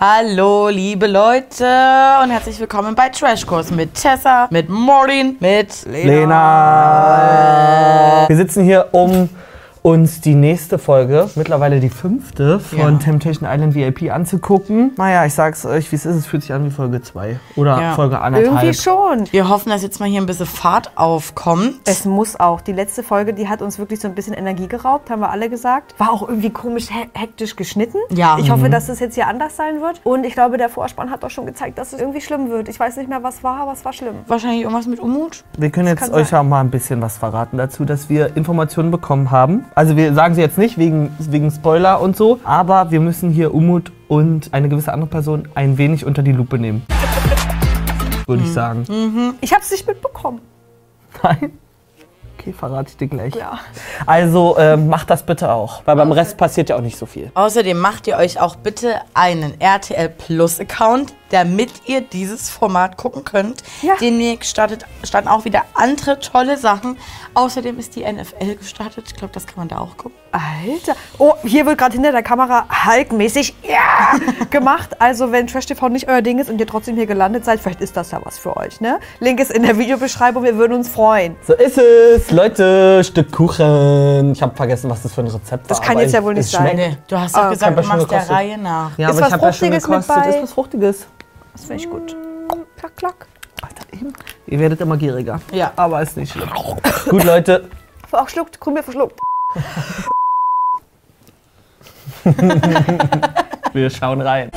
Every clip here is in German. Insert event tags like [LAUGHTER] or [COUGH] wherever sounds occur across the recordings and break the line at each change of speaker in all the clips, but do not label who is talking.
Hallo, liebe Leute und herzlich willkommen bei Trashkurs mit Tessa, mit Maureen, mit
Lena. Wir sitzen hier, um uns die nächste Folge, mittlerweile die fünfte, von
Ja.
Temptation Island VIP anzugucken. Naja, ich sag's euch, wie es ist, es fühlt sich an wie Folge 2 oder
Ja.
Folge anderthalb.
Irgendwie schon.
Wir hoffen, dass jetzt mal hier ein bisschen Fahrt aufkommt.
Es muss auch. Die letzte Folge, die hat uns wirklich so ein bisschen Energie geraubt, haben wir alle gesagt. War auch irgendwie komisch he hektisch geschnitten.
Ja.
Ich
Mhm.
hoffe, dass es jetzt hier anders sein wird. Und ich glaube, der Vorspann hat doch schon gezeigt, dass es irgendwie schlimm wird. Ich weiß nicht mehr, was war, aber es war schlimm.
Wahrscheinlich irgendwas mit Umut.
Wir können jetzt
kann
euch
sein.
ja mal ein bisschen was verraten dazu, dass wir Informationen bekommen haben. Also wir sagen sie jetzt nicht wegen, wegen Spoiler und so, aber wir müssen hier Umut und eine gewisse andere Person ein wenig unter die Lupe nehmen. [LAUGHS] Würde ich sagen.
Ich habe es nicht mitbekommen.
Nein? Okay, verrate ich dir gleich.
Ja.
Also ähm, macht das bitte auch, weil beim Rest passiert ja auch nicht so viel.
Außerdem macht ihr euch auch bitte einen RTL Plus Account, damit ihr dieses Format gucken könnt.
Ja.
Demnächst startet, starten auch wieder andere tolle Sachen. Außerdem ist die NFL gestartet. Ich glaube, das kann man da auch gucken.
Alter. Oh, hier wird gerade hinter der Kamera Hulk-mäßig ja, [LAUGHS] gemacht. Also, wenn Trash TV nicht euer Ding ist und ihr trotzdem hier gelandet seid, vielleicht ist das ja was für euch. Ne? Link ist in der Videobeschreibung. Wir würden uns freuen.
So ist es, Leute, Stück Kuchen. Ich habe vergessen, was das für ein Rezept
Das
war.
kann
aber
jetzt ja wohl nicht sein.
Nee, du hast doch
Ah,
gesagt, du machst der. Reihe nach.
Ja,
Ist
aber
was
ich habe ja schon
Fruchtiges mit
gekostet.
bei?
Ist was Fruchtiges.
Das finde ich gut. Klack, klack.
Alter, eben. Ihr werdet immer gieriger.
Ja.
Aber ist nicht schlimm. Gut, Leute.
Auch schluckt, Krümel verschluckt. [LAUGHS]
Wir schauen rein.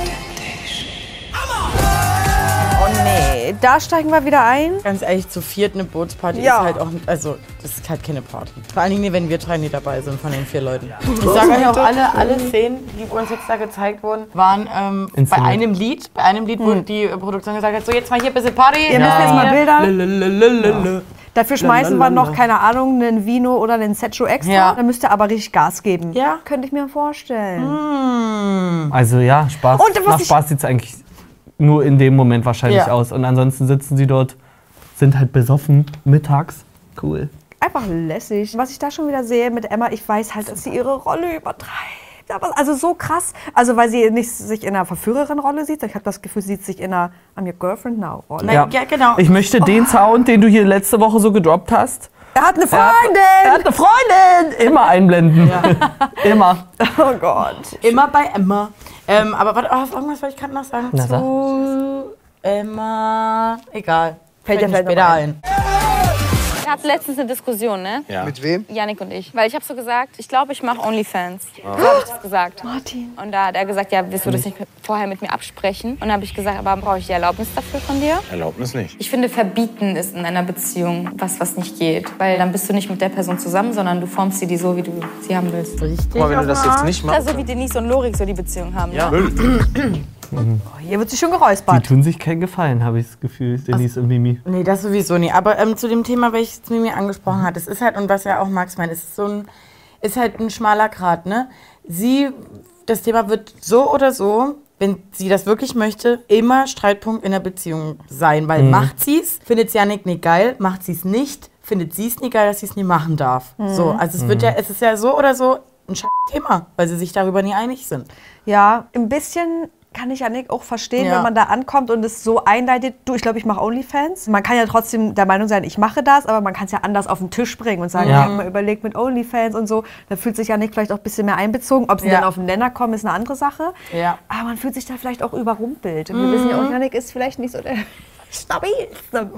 Da steigen wir wieder ein.
Ganz ehrlich, zu viert eine Bootsparty
Ja.
ist halt auch, also das ist halt keine Party. Vor allen Dingen, wenn wir drei nicht dabei sind von den vier Leuten. Ich sage euch auch, alle, alle Szenen, die uns jetzt da gezeigt wurden, waren ähm, bei einem Lied, bei einem Lied, wo die äh, Produktion gesagt hat, so jetzt mal hier ein bisschen Party.
Ihr müsst jetzt mal Bilder. Dafür schmeißen wir noch, keine Ahnung, einen Vino oder einen Setcho extra.
Ja.
Dann müsst ihr aber richtig Gas geben.
Ja.
Könnte ich mir vorstellen.
Also ja, Spaß.
Und was
Nach
ich-
Spaß sieht es eigentlich nur in dem Moment wahrscheinlich
Ja.
aus. Und ansonsten sitzen sie dort, sind halt besoffen mittags. Cool.
Einfach lässig. Was ich da schon wieder sehe mit Emma, ich weiß halt, dass sie ihre Rolle übertreibt. Aber also so krass. Also weil sie nicht sich in einer Verführerin-Rolle sieht. Ich habe das Gefühl, sie sieht sich in einer I'm your girlfriend now Rolle.
Nein, ja. genau.
Ich möchte den Sound, den du hier letzte Woche so gedroppt hast.
Er hat eine
Er hat-
Freundin!
Er hat eine Freundin! Immer einblenden. [LAUGHS] Immer.
oh Gott.
Immer bei Emma. Ähm, aber warte, oh, irgendwas wollte ich gerade noch sagen
Na,
zu Emma. Egal.
Fällt
Fällt
dir
mir
vielleicht
später
ein.
ein.
Wir hatten letztens eine Diskussion, ne?
Mit wem?
Janik und ich. Weil ich habe so gesagt, ich glaube, ich mache Onlyfans. So habe ich das gesagt.
Martin.
Und da hat er gesagt, ja, willst du das nicht vorher mit mir absprechen? Und dann habe ich gesagt, aber brauche ich die Erlaubnis dafür von dir?
Erlaubnis nicht.
Ich finde, verbieten ist in einer Beziehung was, was nicht geht. Weil dann bist du nicht mit der Person zusammen, sondern du formst sie die so, wie du sie haben willst.
Richtig.
Guck mal, wenn du das jetzt nicht machst.
Also wie Denise und Lorik so die Beziehung haben.
Ja.
Ne? [CLEARS THROAT]
Hier wird sich schon
Die
geräuspert.
tun sich keinen Gefallen, habe ich das Gefühl, Denise und Mimi.
Nee, das sowieso nie. Aber ähm, zu dem Thema, welches Mimi angesprochen hat, es ist halt, und was ja auch Max meint, es ist so ein, ist halt ein schmaler Grat, ne? Sie, das Thema wird so oder so, wenn sie das wirklich möchte, immer Streitpunkt in der Beziehung sein. Weil macht sie es, findet sie Janik nicht geil, macht sie es nicht, findet sie es nicht geil, dass sie es nie machen darf. So, also es wird ja, es ist ja so oder so ein Thema, weil sie sich darüber nie einig sind.
Ja, ein bisschen kann ich Janik auch verstehen,
Ja.
wenn man da ankommt und es so einleitet, du, ich glaube, ich mache Onlyfans. Man kann ja trotzdem der Meinung sein, ich mache das, aber man kann es ja anders auf den Tisch bringen und sagen,
Ja.
ich habe mal überlegt mit Onlyfans und so. Da fühlt sich Janik vielleicht auch ein bisschen mehr einbezogen. Ob sie
Ja.
dann auf den Nenner kommen, ist eine andere Sache.
Ja.
Aber man fühlt sich da vielleicht auch überrumpelt. Und wir wissen ja auch, Janik ist vielleicht nicht so der [LAUGHS] stabilste [LAUGHS]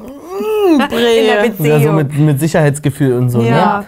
in der. Beziehung.
Ja, so mit, mit Sicherheitsgefühl und so.
Ja.
Ne?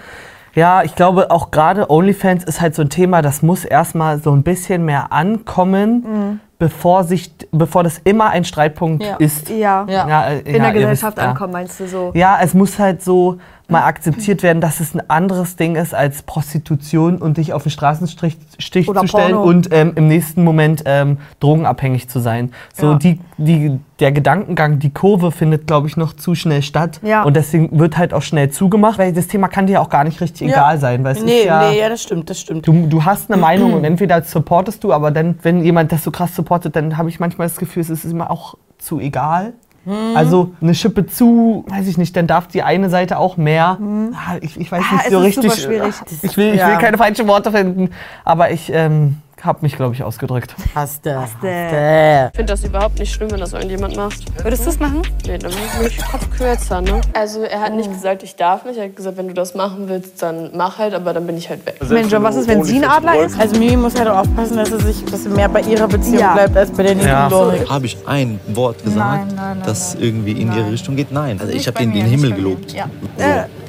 Ja, ich glaube auch gerade OnlyFans ist halt so ein Thema, das muss erstmal so ein bisschen mehr ankommen, bevor, sich, bevor das immer ein Streitpunkt
Ja.
ist.
ja.
Ja.
äh,
In
ja,
der Gesellschaft
wisst, ja.
ankommen, meinst du so?
Ja, es muss halt so mal akzeptiert werden, dass es ein anderes Ding ist als Prostitution und dich auf den Straßenstrich Stich zu stellen
Porno.
und ähm, im nächsten Moment ähm, drogenabhängig zu sein. So
Ja.
die, die, der Gedankengang, die Kurve findet, glaube ich, noch zu schnell statt.
Ja.
Und deswegen wird halt auch schnell zugemacht, weil das Thema kann dir auch gar nicht richtig
Ja.
egal sein. Weil es
Nee,
ist ja,
nee, ja, das stimmt, das stimmt.
Du, du hast eine Meinung und [CLEARS THROAT] entweder supportest du, aber dann, wenn jemand das so krass supportet, dann habe ich manchmal das Gefühl, es ist immer auch zu egal.
Hm.
Also eine Schippe zu, weiß ich nicht, dann darf die eine Seite auch mehr. Ah, Ich, ich weiß
Ah,
nicht so richtig.
schwierig.
Ich will, ich
Ja.
will keine falschen Worte finden, aber ich ähm, hab mich, glaube ich, ausgedrückt.
Hast du. Hast
du.
Ich finde das überhaupt nicht schlimm, wenn das irgendjemand macht.
Würdest du es machen?
Nee, dann bin ich Kopf kürzer, ne? Also er hat nicht gesagt, ich darf nicht. Er hat gesagt, wenn du das machen willst, dann mach halt, aber dann bin ich halt weg.
Mensch, und was ist, wenn sie ein Adler ist?
Also Mimi muss halt auch aufpassen, dass sie sich dass sie mehr bei ihrer Beziehung
Ja.
bleibt als bei der nächsten
Ja.
Lorik.
Habe ich ein Wort gesagt,
Nein, nein, nein,
das irgendwie in ihre Richtung geht? Nein. Also ich habe den, den Himmel gelobt.
Ja.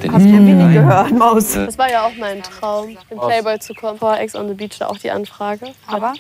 Äh, hast du wenig gehört, Maus.
Das war ja auch mein Traum, in Playboy zu kommen. Vor Ex on the Beach da auch die Anfrage.
Aber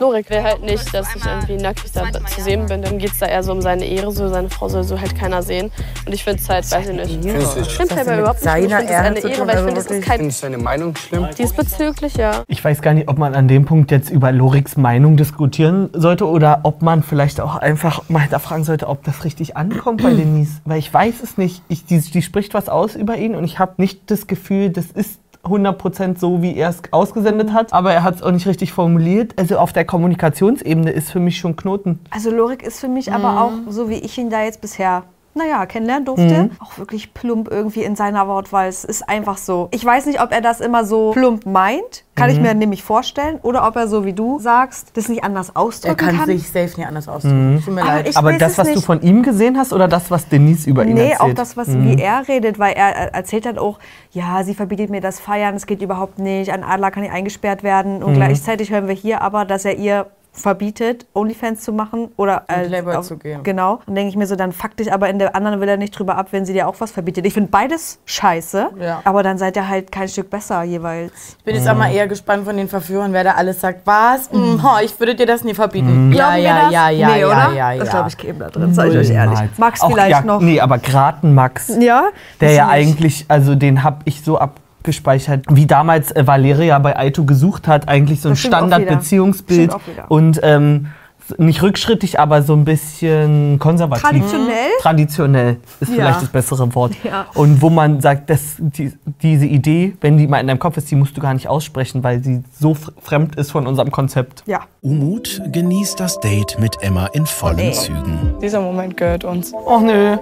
Lorik will halt nicht, dass ich irgendwie nackig da zu sehen bin. Dann geht es da eher so um seine Ehre, so seine Frau soll so halt keiner sehen. Und ich finde es halt, weiß ich nicht. Ich finde Playboy überhaupt nicht. schlimm. Ich finde es
Ehre
eine Ehre, weil ich
also
finde, es ist kein.
Du deine Meinung schlimm?
Diesbezüglich, ja.
Ich weiß gar nicht, ob man an dem Punkt jetzt über Loriks Meinung diskutieren sollte oder ob man vielleicht auch einfach mal hinterfragen sollte, ob das richtig ankommt bei [CLEARS THROAT] Denise. Weil ich weiß es nicht. Ich, die, die spricht was aus über ihn und ich habe nicht das Gefühl, das ist 100% so, wie er es ausgesendet hat. Aber er hat es auch nicht richtig formuliert. Also auf der Kommunikationsebene ist für mich schon Knoten.
Also Lorik ist für mich aber auch, so wie ich ihn da jetzt bisher, naja, kennenlernen durfte, auch wirklich plump irgendwie in seiner Wortwahl. Es ist einfach so. Ich weiß nicht, ob er das immer so plump meint, kann ich mir nämlich vorstellen, oder ob er so wie du sagst, das nicht anders
Er
ausdrücken
kann
kann.
sich safe nicht anders ausdrücken. Tut mir
Aber
leid.
ich
Aber das, was du
nicht.
von ihm gesehen hast oder das, was Denise über ihn
Nee,
erzählt?
auch das, was, wie er redet, weil er äh, erzählt dann auch, ja, sie verbietet mir das Feiern, es geht überhaupt nicht, ein Adler kann nicht eingesperrt werden. Und gleichzeitig hören wir hier aber, dass er ihr verbietet, Onlyfans zu machen oder als-
Playboy
auf-
zu gehen.
Genau. Dann denke ich mir so, dann fuck dich aber in der anderen will er nicht drüber ab, wenn sie dir auch was verbietet. Ich finde beides scheiße,
Ja.
aber dann seid ihr halt kein Stück besser jeweils.
Ich bin jetzt auch mal eher gespannt von den Verführern, wer da alles sagt, was? Mm, ho, ich würde dir das nie verbieten. Ja,
wir
ja,
das?
ja, ja,
nee,
ja,
oder?
ja, ja.
Das glaube ich käme da drin, sag ich euch ehrlich. Max
Auch,
vielleicht
ja,
noch.
Nee, aber gerade ein Max.
Ja?
Der ja eigentlich, also den habe ich so abgespeichert, wie damals äh, Valeria bei Aito gesucht hat, eigentlich so ein. Standardbeziehungsbild und ähm, nicht rückschrittig, aber so ein bisschen konservativ.
Traditionell?
Traditionell ist
Ja.
vielleicht das bessere Wort.
Ja.
Und wo man sagt, dass die, diese Idee, wenn die mal in deinem Kopf ist, die musst du gar nicht aussprechen, weil sie so fremd ist von unserem Konzept.
Ja.
Umut genießt das Date mit Emma in vollen Zügen.
Dieser Moment gehört uns.
Och nö.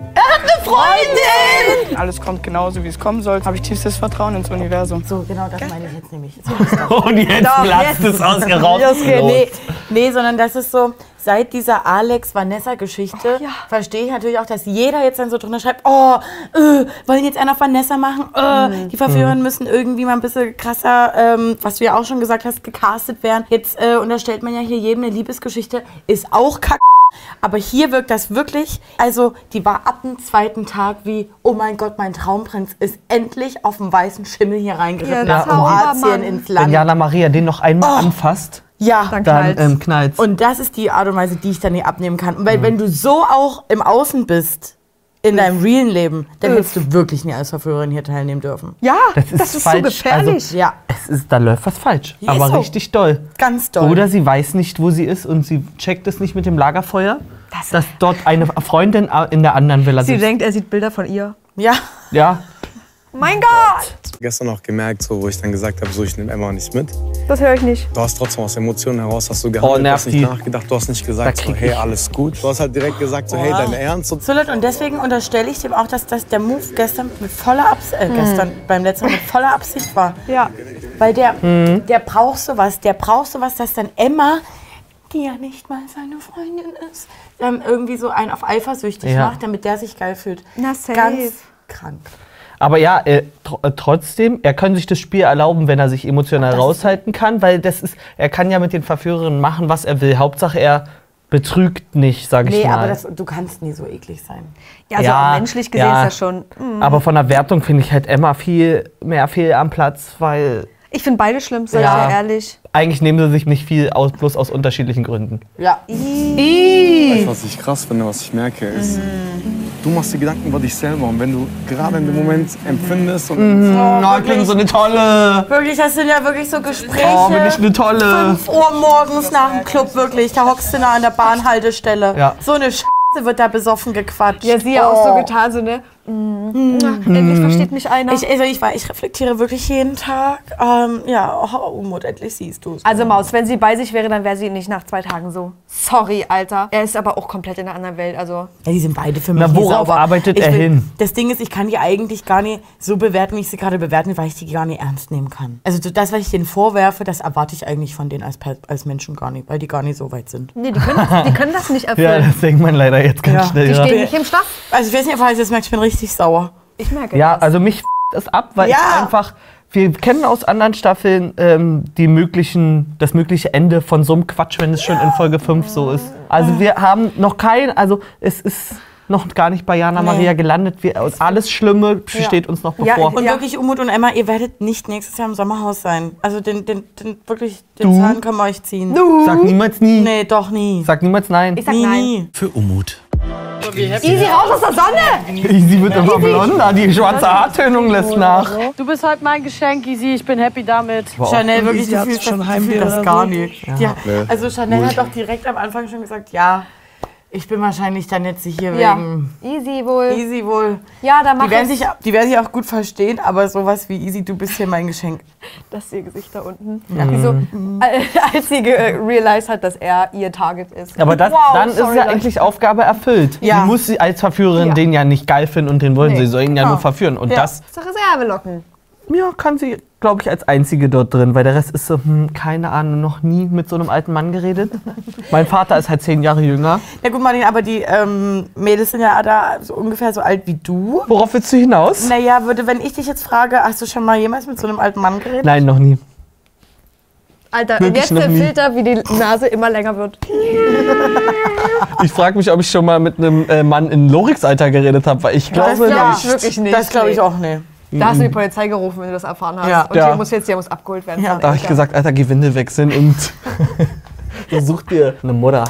Alles kommt genauso, wie es kommen soll. Habe ich tiefstes Vertrauen ins Universum.
So, genau das meine ich jetzt nämlich. [LAUGHS] So.
Und jetzt
Doch,
platzt
jetzt.
es aus ihr raus.
Nee, nee, sondern das ist so, seit dieser Alex-Vanessa-Geschichte
Oh, ja.
verstehe ich natürlich auch, dass jeder jetzt dann so drunter schreibt, oh, äh, wollen jetzt einen auf Vanessa machen? Äh,
Mhm.
Die Verführer müssen irgendwie mal ein bisschen krasser, ähm, was du ja auch schon gesagt hast, gecastet werden. Jetzt äh, unterstellt man ja hier jedem eine Liebesgeschichte, ist auch kack. Aber hier wirkt das wirklich, also die war ab dem zweiten Tag wie, oh mein Gott, mein Traumprinz ist endlich auf dem weißen Schimmel hier reingeritten
Ja,
nach. Kroatien ins
Wenn
Land.
Jana Maria den noch einmal anfasst,
Ja,
Dann
dann
knallt's.
ähm, knallt's.
und das ist die Art und Weise, die ich dann nicht abnehmen kann. Und weil wenn du so auch im Außen bist, in deinem realen Leben, dann hättest du wirklich nie als Verführerin hier teilnehmen dürfen.
Ja,
Das ist
das ist,
falsch.
so gefährlich.
Also-
Ja,
Es ist, da läuft was falsch.
Ja,
aber
so.
richtig doll.
ganz doll.
Oder sie weiß nicht, wo sie ist und sie checkt es nicht mit dem Lagerfeuer,
Das-
dass dort eine Freundin in der anderen Villa
Sie
sitzt.
denkt, er sieht Bilder von ihr.
Ja,
Ja, [LAUGHS]
Mein Gott!
Gestern auch gemerkt, so, wo ich dann gesagt habe, so, ich nehme Emma nicht mit.
Das höre ich nicht.
Du hast trotzdem aus Emotionen heraus, hast du gehandelt,
nervt
hast nicht
die.
nachgedacht, du hast nicht gesagt,
Da
so,
krieg
hey,
ich-
alles gut. Du hast halt direkt gesagt, so, hey, dein Ernst? Und
Absolut. Und deswegen unterstelle ich dem auch, dass das der Move gestern mit voller Absicht, äh, gestern beim letzten Mal mit voller Absicht war.
Ja.
Weil der, der braucht sowas, der braucht sowas, dass dann Emma, die ja nicht mal seine Freundin ist, dann irgendwie so einen auf eifersüchtig
Ja.
macht, damit der sich geil fühlt.
Na, safe.
Ganz krank.
Aber ja, äh, tr äh, trotzdem, er kann sich das Spiel erlauben, wenn er sich emotional raushalten kann, weil das ist, er kann ja mit den Verführerinnen machen, was er will. Hauptsache, er betrügt nicht, sage ich
Nee,
mal.
aber das, du kannst nie so eklig sein.
Ja, also
Ja,
menschlich gesehen
ja.
ist das schon. mm.
aber von der Wertung finde ich halt Emma viel mehr fehl am Platz, weil
Ich finde beide schlimm, sag
Ja.
ich ehrlich.
Eigentlich nehmen sie sich nicht viel aus, bloß aus unterschiedlichen Gründen.
Ja.
weißt du, was ich krass finde, was ich merke, ist, du machst dir Gedanken über dich selber. Und wenn du gerade in dem Moment empfindest und
Oh, ich bin so eine tolle.
Wirklich, das sind ja wirklich so Gespräche.
Oh, bin ich eine tolle.
5 Uhr morgens nach dem Club, wirklich. Da hockst du nah an der Bahnhaltestelle.
Ja.
So eine Scheiße wird da besoffen gequatscht.
Ja, sie ja auch
Oh.
so getan, so ne, Endlich versteht mich einer.
Ich, also ich, ich reflektiere wirklich jeden Tag. Ähm, ja, oh, Umut, endlich siehst du es.
also Maus, wenn sie bei sich wäre, dann wäre sie nicht nach zwei Tagen so. Sorry, Alter. Er ist aber auch komplett in einer anderen Welt. Also
Ja, die sind beide für mich
Na, worauf
sauber.
arbeitet
ich
er hin?
Das Ding ist, ich kann die eigentlich gar nicht so bewerten, wie ich sie gerade bewerten, weil ich die gar nicht ernst nehmen kann. Also das, was ich denen vorwerfe, das erwarte ich eigentlich von denen als, als Menschen gar nicht, weil die gar nicht so weit sind.
nee, die können das, die können das nicht [LAUGHS]
Ja,
erfüllen.
das denkt man leider jetzt ganz
Ja.
schnell.
die
ja.
stehen nicht im Stoff.
Also ich weiß nicht, falls ihr das merkt, ich bin richtig sauer.
Ich merke
Ja,
das.
also mich f- es ab, weil
Ja.
ich einfach. Wir kennen aus anderen Staffeln ähm, die möglichen, das mögliche Ende von so einem Quatsch, wenn es schon in Folge 5 so ist. Also wir haben noch kein, also es ist noch gar nicht bei Jana
Nee.
Maria gelandet. Wir, alles Schlimme steht uns noch
Ja,
bevor.
Und
Ja.
wirklich, Umut und Emma, ihr werdet nicht nächstes Jahr im Sommerhaus sein. Also den, den, den wirklich, den
Du?
Zahn können wir euch ziehen.
Sag niemals nie.
Nee, doch nie.
Sag niemals nein.
ich sag
nie,
nein.
nie.
Für Umut.
Easy raus aus der Sonne!
Sie wird immer blonder, die schwarze Haartönung lässt nach.
Du bist heute mein Geschenk, Easy. Ich bin happy damit.
Chanel, wirklich, du fühlst
schon Heimweh
das gar nicht. Ja. Also Chanel hat doch direkt am Anfang schon gesagt, ja, ich bin wahrscheinlich dann jetzt hier
Ja.
wegen
Easy wohl.
Easy wohl.
Ja, da mach
Die werden,
ich
sich, die werden sich auch gut verstehen, aber sowas wie Easy, du bist hier mein Geschenk. [LAUGHS]
das ist ihr Gesicht da unten. Die so, äh, [LAUGHS] als sie realized hat, dass er ihr Target ist.
Aber das,
Wow,
dann ist
sorry,
ja
Leute.
eigentlich Aufgabe erfüllt.
Ja.
Sie muss sie als Verführerin
Ja.
den ja nicht geil finden und den wollen
Nee.
sie. sollen ihn ja
Ja.
nur verführen. Und
Ja.
das
Zur Reserve locken.
Ja, kann sie, glaube ich, als einzige dort drin. Weil der Rest ist so, hm, keine Ahnung, noch nie mit so einem alten Mann geredet. [LAUGHS] mein Vater ist halt zehn Jahre jünger.
Ja gut, Martin, aber die ähm, Mädels sind ja da so ungefähr so alt wie du.
Worauf willst du hinaus?
Naja, würde, wenn ich dich jetzt frage, hast du schon mal jemals mit so einem alten Mann geredet?
Nein, noch nie.
Alter, und
Wirklich
jetzt der
nie.
Filter, wie die Nase immer länger wird. [LAUGHS]
Ich frage mich, ob ich schon mal mit einem äh, Mann in Lorix Alter geredet habe, weil ich glaube
glaub
nicht.
ich wirklich nicht.
Das glaube ich
Nee.
auch nicht.
Da hast du die Polizei gerufen, wenn du das erfahren hast.
Ja.
Und
Ja.
der muss jetzt, der muss abgeholt werden.
Ja.
Da habe ich gesagt, Alter, geh Windel wechseln und [LAUGHS] such dir eine Mutter.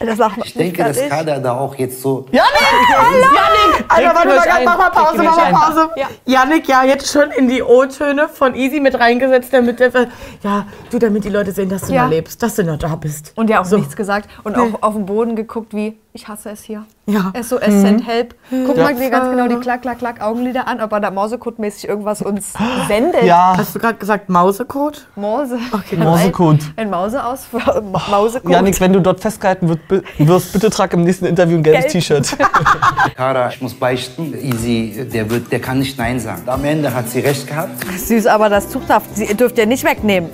Das
Ich denke, dass Kader da auch jetzt so [LAUGHS]
Ja, Janik!
Alter, warte mal, ganz, mach mal Pause, mach mal. Pause. Janik, ja, jetzt schon in die O-Töne von Easy mit reingesetzt, damit der, ja, du, damit die Leute sehen, dass du
Ja.
noch lebst, dass du noch da bist.
Und ja auch
So.
nichts gesagt. Und auch auf den Boden geguckt wie, ich hasse es hier.
Ja.
SOS, send help. Guck mal dir ganz genau die Klack, Klack, Klack Augenlider an, ob er da Mausecode-mäßig irgendwas uns sendet.
Ja,
Hast du gerade gesagt Mausecode?
Mause. Okay,
Mausecode.
Ein, ein Mause aus Mausecode.
Janik, wenn du dort festgehalten wirst, bitte trag im nächsten Interview ein gelbes
Gelb.
T-Shirt. [LAUGHS]
Kader, ich muss beichten, Easy, der, wird, der kann nicht Nein sagen. Am Ende hat sie recht gehabt.
Süß, aber das Tuch darf, sie dürft ihr nicht wegnehmen.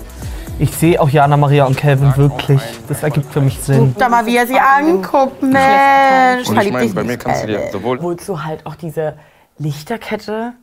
Ich sehe auch Jana Maria und Calvin wirklich. Das ergibt für mich Sinn.
Guck da mal, wie er sie anguckt, Mensch.
Und ich meine,
dich
bei mir
nicht,
kannst du dir sowohl
Holst du halt auch diese Lichterkette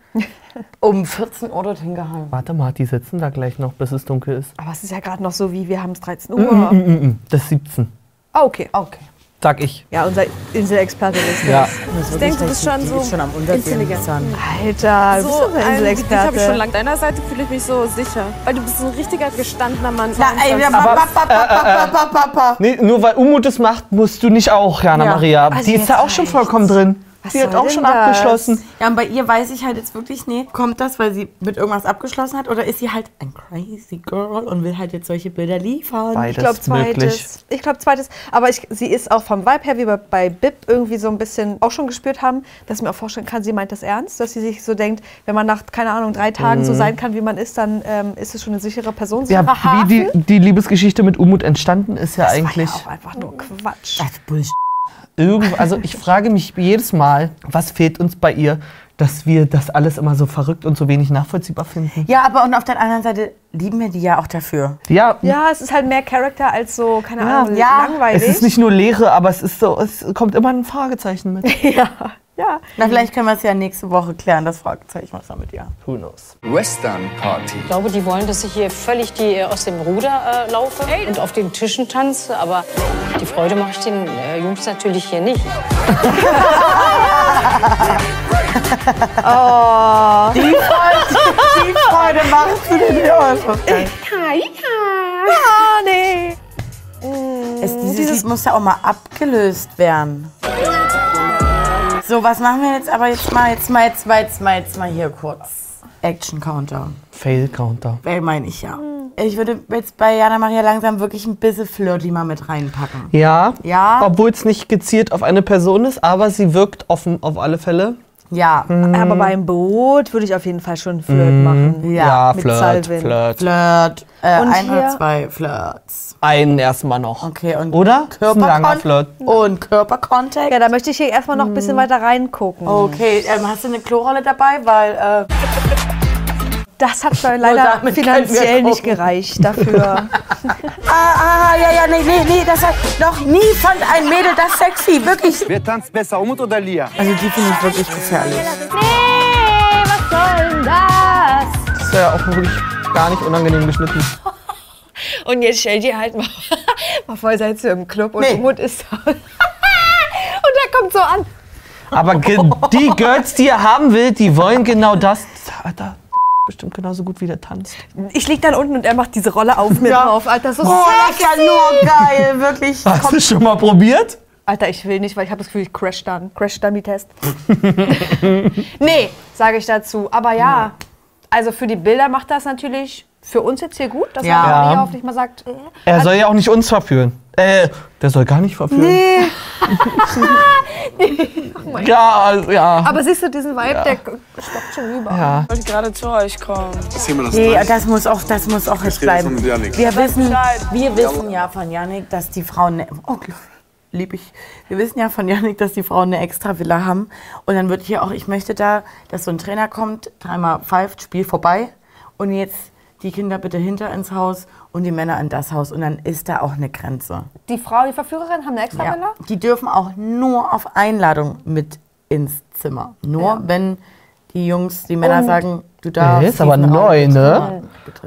um 14 Uhr dorthin gehangen.
Warte mal, die sitzen da gleich noch, bis es dunkel ist.
Aber es ist ja gerade noch so wie, wir haben es 13
Mm,
Uhr.
mm, mm, mm. Das ist 17.
Ah, okay.
Okay.
Sag ich.
Ja, unser Inselexperte ist
Ja.
Ich denke, du bist schon so
schon am
intelligent.
Alter, du bist
So
unser
ein, ich habe
Inselexperte.
schon lange. Deiner Seite fühle ich mich so sicher. Weil du bist ein richtiger gestandener Mann.
Na, ey, wir,
Aber-
pa, pa, pa.
Nee, nur weil Umut es macht, musst du nicht auch, Jana
Ja.
Maria.
Also
die ist da auch schon vollkommen drin.
Was
die hat auch schon
das?
abgeschlossen.
Ja, und bei ihr weiß ich halt jetzt wirklich nicht, kommt das, weil sie mit irgendwas abgeschlossen hat oder ist sie halt ein crazy girl und will halt jetzt solche Bilder liefern?
Beides
Ich glaube
möglich.
zweites. Ich glaube zweites. Aber ich, sie ist auch vom Vibe her, wie wir bei Bib irgendwie so ein bisschen auch schon gespürt haben, dass ich mir auch vorstellen kann, sie meint das ernst, dass sie sich so denkt, wenn man nach, keine Ahnung, drei Tagen so sein kann, wie man ist, dann ähm, ist es schon eine sichere Person.
Mhm. Ja, wie die, die Liebesgeschichte mit Umut entstanden ist ja eigentlich.
War ja auch einfach nur Quatsch.
Das ist Bullshit.
Irgend, also ich frage mich jedes Mal, was fehlt uns bei ihr, dass wir das alles immer so verrückt und so wenig nachvollziehbar finden.
Ja, aber und auf der anderen Seite lieben wir die ja auch dafür.
Ja,
Ja, es ist halt mehr Charakter als so, keine
Ja.
Ahnung,
Ja.
langweilig.
es ist nicht nur Leere, aber es ist so, es kommt immer ein Fragezeichen mit. [LAUGHS]
ja, ja.
Na, vielleicht können wir es ja nächste Woche klären, das Fragezeichen, was da mit ihr.
Who knows?
Western Party.
Ich glaube, die wollen, dass ich hier völlig die, äh, aus dem Ruder äh, laufe und auf den Tischen tanze. Aber die Freude mache ich den äh, Jungs natürlich hier nicht. [LAUGHS]
Oh.
Die Freude, die Freude machst du denn hier aus?
Ah, nee.
Es, dieses Lied muss ja auch mal abgelöst werden. So, was machen wir jetzt aber jetzt mal, jetzt mal, jetzt mal, jetzt mal, jetzt mal hier kurz. Action Counter.
Fail Counter.
Wer meine ich ja. ich würde jetzt bei Jana Maria langsam wirklich ein bisschen Flirty mal mit reinpacken.
Ja.
Ja.
Obwohl es nicht gezielt auf eine Person ist, aber sie wirkt offen auf alle Fälle.
Ja.
Aber beim Boot würde ich auf jeden Fall schon Flirt machen.
Mhm. Ja,
mit
Flirt,
Salvin.
Flirt.
Flirt. Äh,
Und
ein oder
hier-
zwei Flirts.
Einen erstmal noch.
Okay, und
Oder? Das ist ein langer
Körperkon-
Flirt.
Und Körperkontakt.
Ja, da möchte ich hier erstmal noch ein bisschen weiter reingucken.
Okay, ähm, hast du eine Klorolle dabei? Weil, äh,
Das hat [LAUGHS] leider finanziell nicht gereicht dafür. [LAUGHS]
ah, ah, ja, ja, nee, nee, nee, das hat noch nie fand ein Mädel das sexy, wirklich.
Wer tanzt besser, Umut oder Lia?
Also die finde ich wirklich gefährlich.
Nee, was soll denn das?
Das ist ja auch wirklich gar nicht unangenehm geschnitten. [LAUGHS]
Und jetzt stell dir halt mal, mal vor, seid ihr im Club und
Nee.
Umut ist da. und der kommt so an.
Aber ge die Girls, die er haben will, die wollen genau das. Hat er bestimmt genauso gut wie der tanzt.
Ich lieg dann unten und er macht diese Rolle auf mir
Ja.
drauf. Alter, so
Boah, das ist ja
sexy.
nur geil, wirklich.
Hast du schon mal probiert?
Alter, ich will nicht, weil ich habe das Gefühl, ich crash dann. Crash Dummy-Test. [LAUGHS] nee, sage ich dazu. Aber ja, also für die Bilder macht das natürlich für uns jetzt hier gut, dass
Ja.
er Maria
Ja.
hoffentlich mal sagt, äh,
Er soll ja auch nicht uns verführen. Äh, der soll gar nicht verführen.
nee. [LAUGHS] [LAUGHS]
Ja, also, ja.
Aber siehst du diesen Vibe, der stoppt schon über.
ja.
Ich wollte gerade zu euch kommen.
Das
Nee, das muss auch, das muss auch jetzt bleiben. Wir wissen, wir wissen ja von Janik, dass die Frauen, ne oh, lieb ich. Wir wissen ja von Janik, dass die Frauen eine extra Villa haben. Und dann wird hier auch, ich möchte da, dass so ein Trainer kommt, dreimal pfeift, Spiel vorbei. Und jetzt die Kinder bitte hinter ins Haus und die Männer in das Haus. Und dann ist da auch eine Grenze.
Die Frau, die Verführerin, haben eine extra Villa?
Ja. Die dürfen auch nur auf Einladung mit ins Zimmer. Nur wenn die Jungs, die Männer
Und-
sagen, du darfst.
Der ist aber neu, ne?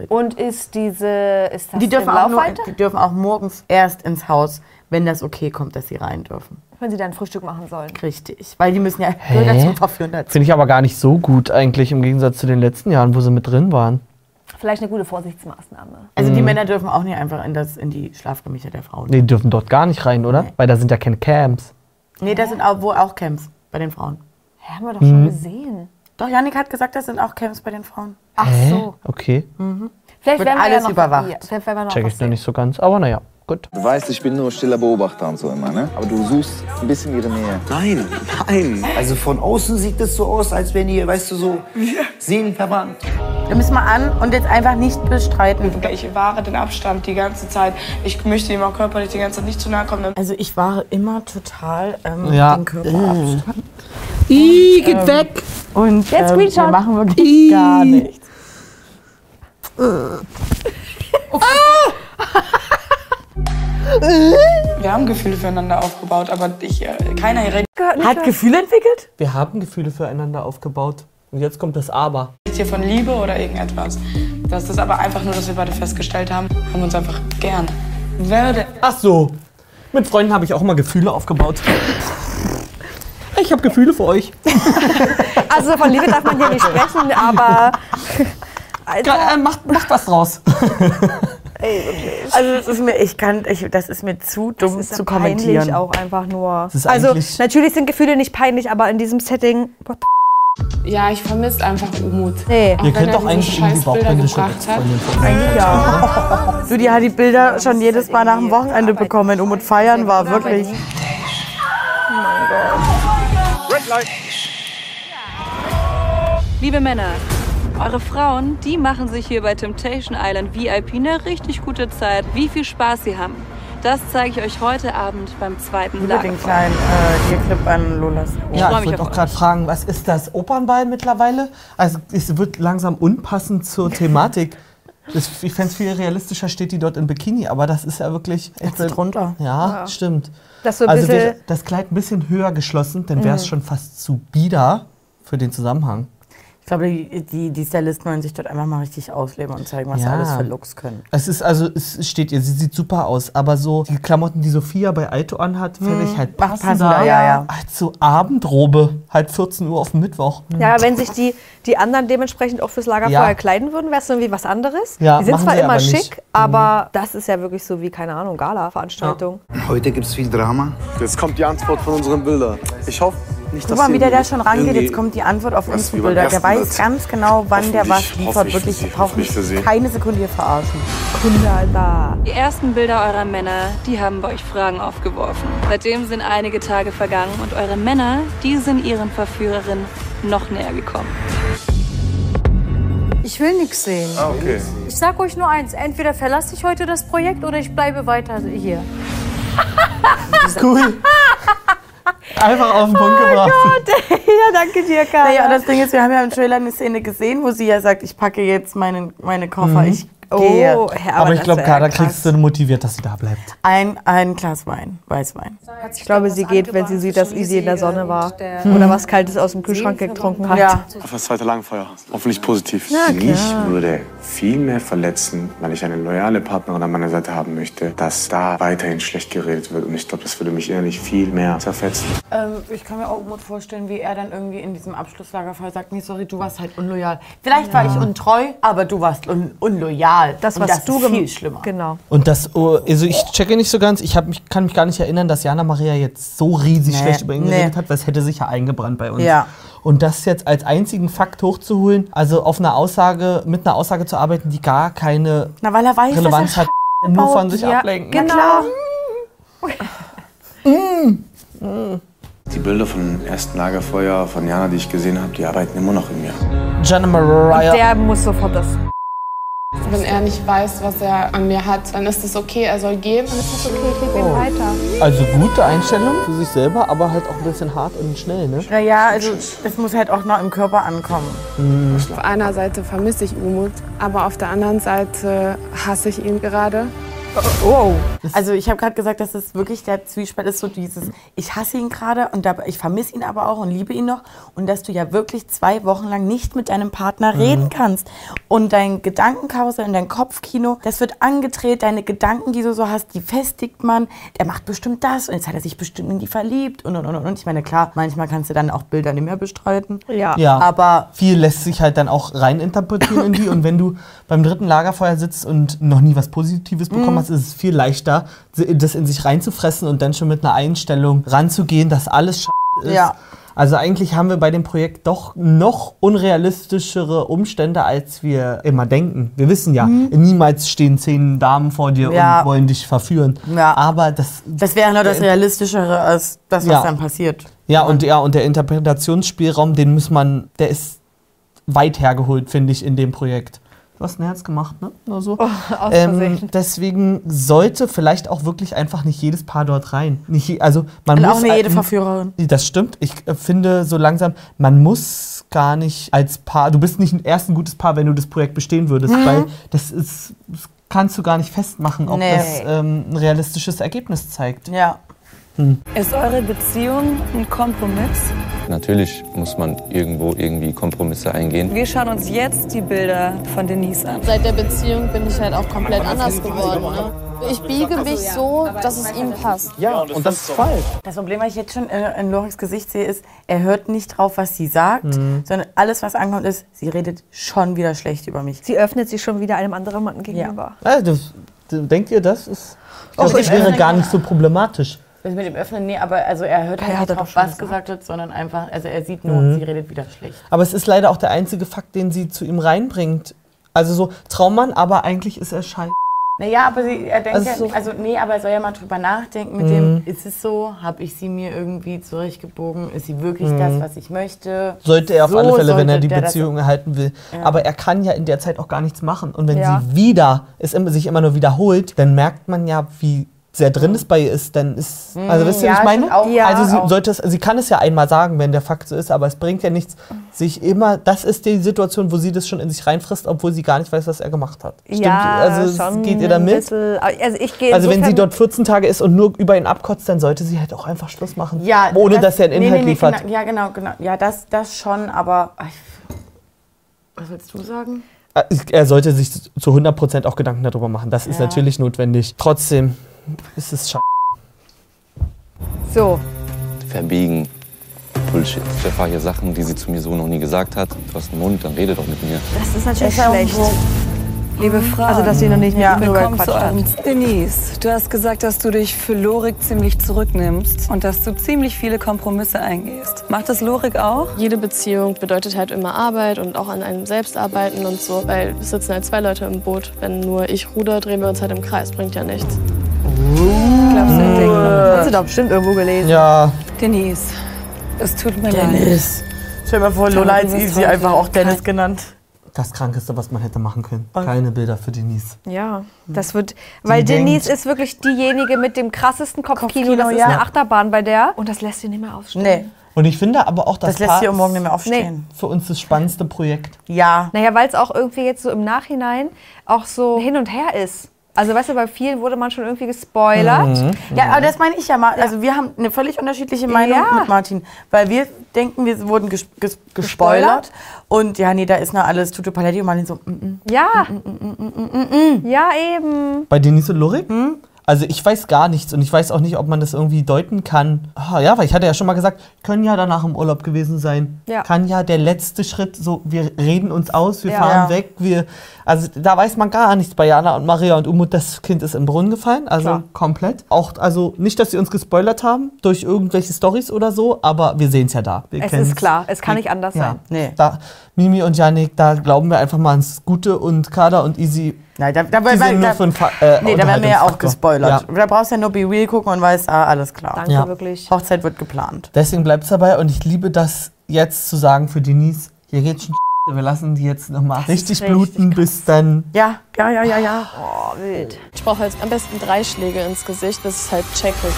Und ist diese, ist das
Die dürfen, auch nur, die dürfen auch morgens erst ins Haus, wenn das okay kommt, dass sie rein dürfen.
Wenn sie dann Frühstück machen sollen.
Richtig. Weil die müssen ja Bürger zum Verführen dazu.
Finde ich aber gar nicht so gut eigentlich im Gegensatz zu den letzten Jahren, wo sie mit drin waren.
Vielleicht eine gute Vorsichtsmaßnahme.
Also die Männer dürfen auch nicht einfach in, das, in die Schlafgemächer der Frauen.
Nee, die dürfen dort gar nicht rein, oder? Weil da sind ja keine Camps.
Nee, das sind auch, wohl auch Camps bei den Frauen.
Ja, haben wir doch schon gesehen.
Doch, Janik hat gesagt, das sind auch Camps bei den Frauen.
Ach
Hä?
so.
Okay,
Vielleicht
Wird
werden wir
alles
ja noch
überwacht.
Ja, vielleicht werden wir noch
check ich noch nicht so ganz. Aber naja, gut.
Du weißt, ich bin nur stiller Beobachter und so immer, ne? Aber du suchst ein bisschen ihre Nähe.
Nein, nein.
Also von außen sieht es so aus, als wenn ihr, weißt du, so seelenverwandt.
Da müssen wir an und jetzt einfach nicht bestreiten.
Ich wahre den Abstand die ganze Zeit. Ich möchte ihm auch körperlich die ganze Zeit nicht zu nahe kommen.
Also ich war immer total ähm,
Ja.
den Körperabstand.
Ih, geht weg!
Und
Jetzt
ähm, wir machen wirklich gar nichts.
Wir haben Gefühle füreinander aufgebaut, aber ich, äh, keiner hier redet
Hat Gefühle entwickelt?
Wir haben Gefühle füreinander aufgebaut. Und jetzt kommt das Aber.
hier von Liebe oder irgendetwas. Das ist aber einfach nur, dass wir beide festgestellt haben, haben uns einfach gern. Werde.
Ach so. Mit Freunden habe ich auch mal Gefühle aufgebaut. Ich habe Gefühle für euch. [LAUGHS]
Also von Liebe darf man hier nicht sprechen, aber. Alter,
Ja, äh, macht, macht was draus. [LAUGHS]
Also das ist mir, ich kann, ich, das ist mir zu dumm
ist
zu
peinlich
kommentieren.
auch einfach nur. Also
eigentlich-
natürlich sind Gefühle nicht peinlich, aber in diesem Setting. What the
Ja, ich vermisse einfach Umut.
nee.
Auch
Ihr
wenn
könnt doch eigentlich irgendwie
Scheißbilder
Bauchbinde schon
hat.
Mir.
Ja.
Du, die hat die Bilder schon jedes Mal nach dem Wochenende bekommen, um und feiern war wirklich.
Liebe Männer, eure Frauen, die machen sich hier bei Temptation Island VIP eine richtig gute Zeit. Wie viel Spaß sie haben, das zeige ich euch heute Abend beim zweiten
Über den kleinen äh, hier Clip an Lolas.
Ja,
freu
ich
mich
wollte auch gerade fragen, was ist das? Opernball mittlerweile? Also es wird langsam unpassend zur Thematik. Das, ich fände es viel realistischer, steht die dort in Bikini, aber das ist ja wirklich echt
Jetzt drunter.
Ja, stimmt.
Das so ein
also wäre das Kleid ein bisschen höher geschlossen, dann wäre es schon fast zu bieder für den Zusammenhang.
Ich glaube, die, die, die Stylisten wollen sich dort einfach mal richtig ausleben und zeigen, was sie
Ja.
alles für Looks können.
Es ist also, es steht ihr, sie sieht super aus, aber so die Klamotten, die Sophia bei Aito anhat, finde ich halt passender.
passender, ja, ja.
Als so Abendrobe, halt 14 Uhr auf dem Mittwoch.
Ja, wenn sich die, die anderen dementsprechend auch fürs Lagerfeuer
Ja.
kleiden würden, wäre es irgendwie was anderes.
Ja,
die sind zwar
sie
immer
aber
schick,
nicht. Mhm.
aber das ist ja wirklich so wie, keine Ahnung, Gala-Veranstaltung.
Heute gibt es viel Drama.
Jetzt kommt die Antwort von unseren Bildern. Ich hoffe, Nicht,
Guck mal, wie der da schon rangeht. Jetzt kommt die Antwort auf unsere Bilder. Der weiß ganz genau, wann der was liefert. Wirklich,
sie, für sie.
keine Sekunde hier verarschen.
Die ersten Bilder eurer Männer, die haben bei euch Fragen aufgeworfen. Seitdem sind einige Tage vergangen und eure Männer, die sind ihren Verführerinnen noch näher gekommen.
Ich will nichts sehen.
Ah, okay.
Ich sag euch nur eins: Entweder verlasse ich heute das Projekt oder ich bleibe weiter hier. [LAUGHS]
Cool. Einfach auf den Punkt
Oh
gebracht. [LAUGHS]
ja, danke dir, Karl.
Naja, das Ding ist, wir haben ja im Trailer eine Szene gesehen, wo sie ja sagt, ich packe jetzt meinen, meine Koffer,
Mhm.
ich gehe.
Oh,
aber, ich glaube, Kader kriegst du motiviert, dass sie da bleibt.
Ein, ein Glas Wein, Weißwein.
Ich glaube, sie geht, wenn sie sieht, dass Easy in der Sonne war.
Mhm.
Oder was Kaltes aus dem Kühlschrank getrunken hat.
Ja.
Auf das zweite Lagerfeuer. Hoffentlich positiv.
Ja,
Mich würde viel mehr verletzen, weil ich eine loyale Partnerin an meiner Seite haben möchte, dass da weiterhin schlecht geredet wird. Und ich glaube, das würde mich innerlich viel mehr zerfetzen.
Ähm, ich kann mir auch gut vorstellen, wie er dann irgendwie in diesem Abschlusslagerfall sagt, nee, sorry, du warst halt unloyal. Vielleicht war ich untreu, aber du warst un unloyal.
Das,
Und
was
das
du
ist viel schlimmer.
Genau.
Und das, oh, also ich checke nicht so ganz, ich hab mich, kann mich gar nicht erinnern, dass Jana Maria jetzt so riesig
Nee,
schlecht über ihn
nee.
geredet hat, weil es hätte sich ja eingebrannt bei uns.
Ja.
Und das jetzt als einzigen Fakt hochzuholen, also auf eine Aussage, mit einer Aussage zu arbeiten, die gar keine
Na, weil er weiß, dass
Relevanz
er
hat, nur von sich
Ja,
ablenken.
genau.
Die Bilder vom ersten Lagerfeuer von Jana, die ich gesehen habe, die arbeiten immer noch in mir.
Jana Maria.
Der muss sofort das.
Wenn er nicht weiß, was er an mir hat, dann ist es okay, er soll gehen. Dann ist es okay, ich gebe
Oh.
ihn weiter.
Also gute Einstellung für sich selber, aber halt auch ein bisschen hart und schnell, ne?
Naja, also das muss halt auch noch im Körper ankommen.
Auf einer Seite vermisse ich Umut, aber auf der anderen Seite hasse ich ihn gerade.
Oh. Also ich habe gerade gesagt, dass es wirklich der Zwiespalt ist, so dieses, ich hasse ihn gerade und dabei, ich vermisse ihn aber auch und liebe ihn noch und dass du ja wirklich zwei Wochen lang nicht mit deinem Partner
Mhm.
reden kannst und dein Gedankenkarussell und dein Kopfkino, das wird angedreht, deine Gedanken, die du so hast, die festigt man, der macht bestimmt das und jetzt hat er sich bestimmt in die verliebt und und und und. Ich meine, klar, manchmal kannst du dann auch Bilder nicht mehr bestreiten.
Ja.
Ja,
Aber
viel lässt sich halt dann auch reininterpretieren in die. Und wenn du beim dritten Lagerfeuer sitzt und noch nie was Positives bekommen
Mhm.
hast, ist es viel leichter, das in sich reinzufressen und dann schon mit einer Einstellung ranzugehen, dass alles Sch ist.
Ja.
Also eigentlich haben wir bei dem Projekt doch noch unrealistischere Umstände, als wir immer denken. Wir wissen ja, niemals stehen zehn Damen vor dir
Mhm. Ja.
und wollen dich verführen.
Ja.
Aber das
das wäre nur das Realistischere als das, was
Ja.
dann passiert.
Ja, und, ja, und der Interpretationsspielraum, den muss man, der ist weit hergeholt, finde ich, in dem Projekt. Du hast ein Herz gemacht, ne? Nur so.
aus
ähm, deswegen sollte vielleicht auch wirklich einfach nicht jedes Paar dort rein. Nicht, also man
Und
muss
auch nicht jede
ähm,
Verführerin.
Das stimmt. Ich äh, finde so langsam, man muss gar nicht als Paar, du bist nicht erst ein gutes Paar, wenn du das Projekt bestehen würdest,
Mhm.
weil das ist, das kannst du gar nicht festmachen, ob
Nee.
das ähm, ein realistisches Ergebnis zeigt.
Ja.
Hm.
Ist eure Beziehung ein Kompromiss?
Natürlich muss man irgendwo irgendwie Kompromisse eingehen.
Wir schauen uns jetzt die Bilder von Denise an.
Seit der Beziehung bin ich halt auch komplett anders geworden. Ne? Ich biege mich so, dass es ihm passt.
Ja, und das ist falsch.
Das Problem, was ich jetzt schon in, in Loriks Gesicht sehe, ist, er hört nicht drauf, was sie sagt,
Mhm.
sondern alles, was ankommt, ist, sie redet schon wieder schlecht über mich.
Sie öffnet sich schon wieder einem anderen Mann gegenüber.
Ja, das, denkt ihr, das ist.
Oh,
das
ich
wäre gar nicht so problematisch.
Mit dem Öffnen, nee, aber also er hört
Ja,
halt
er
nicht drauf, was gesagt wird, sondern einfach, also er sieht nur,
Mhm.
sie redet wieder schlecht.
Aber es ist leider auch der einzige Fakt, den sie zu ihm reinbringt. Also so Traummann, aber eigentlich ist er scheiße.
Naja, aber sie, er denkt
Also
ja,
so-
also nee, aber er soll ja mal drüber nachdenken mit
Mhm.
dem, ist es so, habe ich sie mir irgendwie zurechtgebogen, ist sie wirklich
Mhm.
das, was ich möchte?
Sollte er auf
So
alle Fälle, wenn er die Beziehung erhalten will.
Ja.
Aber er kann ja in der Zeit auch gar nichts machen. Und wenn
Ja.
sie wieder, es sich immer nur wiederholt, dann merkt man ja, wie sehr drin es bei ihr ist, dann ist, also wisst ihr,
ja,
was ich meine?
auch. Ja,
also sie,
auch.
sollte es, sie kann es ja einmal sagen, wenn der Fakt so ist, aber es bringt ja nichts, sich immer, das ist die Situation, wo sie das schon in sich reinfrisst, obwohl sie gar nicht weiß, was er gemacht hat. Stimmt?
Ja,
also
schon
geht ihr da
ein
mit?
bisschen- also ich gehe
Also wenn sie dort 14 Tage ist und nur über ihn abkotzt, dann sollte sie halt auch einfach Schluss machen.
Ja,
ohne dass er einen Inhalt
nee, nee,
liefert.
Genau, ja, genau, genau. Ja, das, das schon, aber. Was willst du sagen?
Er sollte sich zu 100% auch Gedanken darüber machen. Das ist
Ja.
natürlich notwendig. Trotzdem ist es scheiße.
So.
Verbiegen. Bullshit. Ich erfahre hier Sachen, die sie zu mir so noch nie gesagt hat. Du hast einen Mund, dann rede doch mit mir.
Das ist natürlich
Das
schlecht.
Liebe Frau,
Also, dass sie noch nicht mit ihm drüber
willkommen zu eurem Denise, du hast gesagt, dass du dich für Lorik ziemlich zurücknimmst und dass du ziemlich viele Kompromisse eingehst. Macht das Lorik auch?
Jede Beziehung bedeutet halt immer Arbeit und auch an einem selbst arbeiten und so, weil es sitzen halt zwei Leute im Boot. Wenn nur ich ruder, drehen wir uns halt im Kreis, bringt ja nichts.
Hast du doch bestimmt irgendwo gelesen.
Ja.
Denise, es tut mir leid.
Dennis. Stell dir mal vor, Lola als easy einfach auch Dennis genannt.
Das Krankeste, was man hätte machen können. Keine Bilder für Denise.
Ja, das wird, weil
denkt-
Denise ist wirklich diejenige mit dem krassesten Kopfkino.
Kopfkino,
das ist
ja.
eine Achterbahn bei der. Und das lässt sie nicht mehr aufstehen.
Nee.
Und ich finde aber auch, dass
Das lässt sie am Morgen nicht mehr aufstehen.
Für uns das spannendste Projekt.
Ja.
Naja, weil es auch irgendwie jetzt so im Nachhinein auch so hin und her ist. Also weißt du, bei vielen wurde man schon irgendwie gespoilert.
Mhm.
Ja, aber das meine ich ja mal. Also wir haben eine völlig unterschiedliche Meinung
Ja.
mit Martin. Weil wir denken, wir wurden ges ges gespoilert. Und ja, nee, da ist noch alles Tutu Paletti und Martin so, mm, mm.
Ja. Ja, eben.
Bei Denise und Lorik? Also ich weiß gar nichts und ich weiß auch nicht, ob man das irgendwie deuten kann. Ah, ja, weil ich hatte ja schon mal gesagt, können ja danach im Urlaub gewesen sein.
Ja.
Kann ja der letzte Schritt, so wir reden uns aus, wir
Ja.
fahren
Ja.
weg, wir. Also da weiß man gar nichts. Bei Jana und Maria und Umut, das Kind ist im Brunnen gefallen, also
Klar.
komplett. Auch, also nicht, dass sie uns gespoilert haben durch irgendwelche Stories oder so, aber wir sehen es ja da. Wir
Es
kennen's.
ist klar, es kann nicht anders
Ja.
sein.
Nee.
Da, Mimi und Janik, da glauben wir einfach mal ans Gute und Kader und Easy.
Nein, da, da,
Die
weil, da,
Fa äh,
nee, da werden wir ja auch gespoilert.
Ja.
Da brauchst du ja nur Be Real gucken und weißt, ah, alles klar.
Danke
Ja.
wirklich.
Hochzeit wird geplant.
Deswegen bleibt es dabei und ich liebe das jetzt zu sagen für Denise, hier geht's schon wir lassen die jetzt nochmal richtig,
richtig
bluten, bis dann.
Ja, ja, ja, ja, ja.
Oh, wild.
Ich brauche halt am besten drei Schläge ins Gesicht, das ist halt checkig.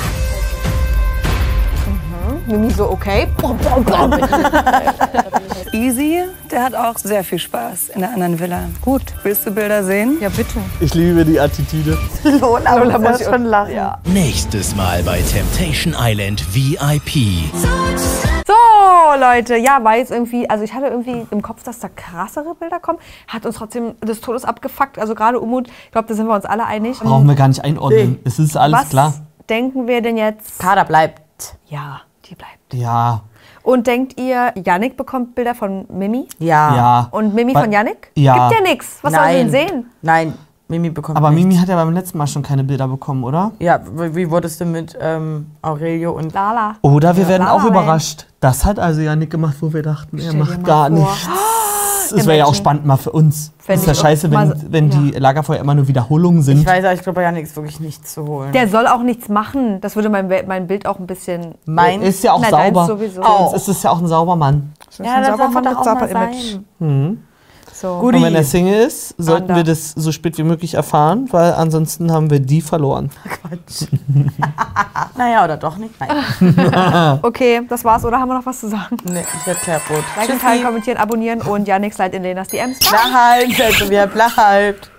Mimi so, okay. [LAUGHS]
Easy, der hat auch sehr viel Spaß in der anderen Villa. Gut, willst du Bilder sehen?
Ja, bitte.
Ich liebe die Attitüde.
Lola,
Lola
muss
muss
ja schon lachen.
Nächstes Mal bei Temptation Island VIP.
So, Leute, ja, war jetzt irgendwie, also ich hatte irgendwie im Kopf, dass da krassere Bilder kommen. Hat uns trotzdem des Todes abgefuckt. Also gerade Umut, ich glaube, da sind wir uns alle einig.
Brauchen wir gar nicht einordnen. Es ist alles
Was
klar.
denken wir denn jetzt?
Kader bleibt.
Ja, die bleibt.
Ja.
Und denkt ihr, Yannick bekommt Bilder von Mimi?
Ja.
Ja.
Und Mimi
Weil-
von Yannick?
Ja.
Gibt ja nichts. Was sollen wir denn
Nein.
sehen?
Nein, Mimi bekommt
Aber
nichts.
Mimi hat ja beim letzten Mal schon keine Bilder bekommen, oder?
Ja, wie wie wurdest du mit ähm, Aurelio und
Lala.
Oder wir werden
La
auch
Land.
überrascht. Das hat also Janik gemacht, wo wir dachten, er
Stell dir
macht gar
vor.
nichts. [GASPS] Es wäre ja auch spannend mal für uns.
Wenn
ist ja scheiße,
mal-
wenn, wenn die Lagerfeuer immer nur Wiederholungen sind.
Ich weiß, aber ich glaube, bei Janik ist wirklich nichts zu holen.
Der soll auch nichts machen. Das würde mein, mein Bild auch ein bisschen.
Mein-
ist ja auch sauber.
sowieso.
Für uns ist es ja auch ein sauber Mann.
ja, das darf
Mann mit
auch
sauber Image.
sein.
Mhm.
So.
Und wenn er Single ist, sollten
Ander.
wir das so spät wie möglich erfahren, weil ansonsten haben wir die verloren. [LAUGHS]
Quatsch. naja, oder doch nicht? Nein. [LAUGHS]
Okay, das war's. Oder haben wir noch was zu sagen?
nee, ich erkläre Brot.
Liken, teilen, kommentieren, abonnieren und Yannick slide in Lenas DMs.
Bleibt, also wir bleibt.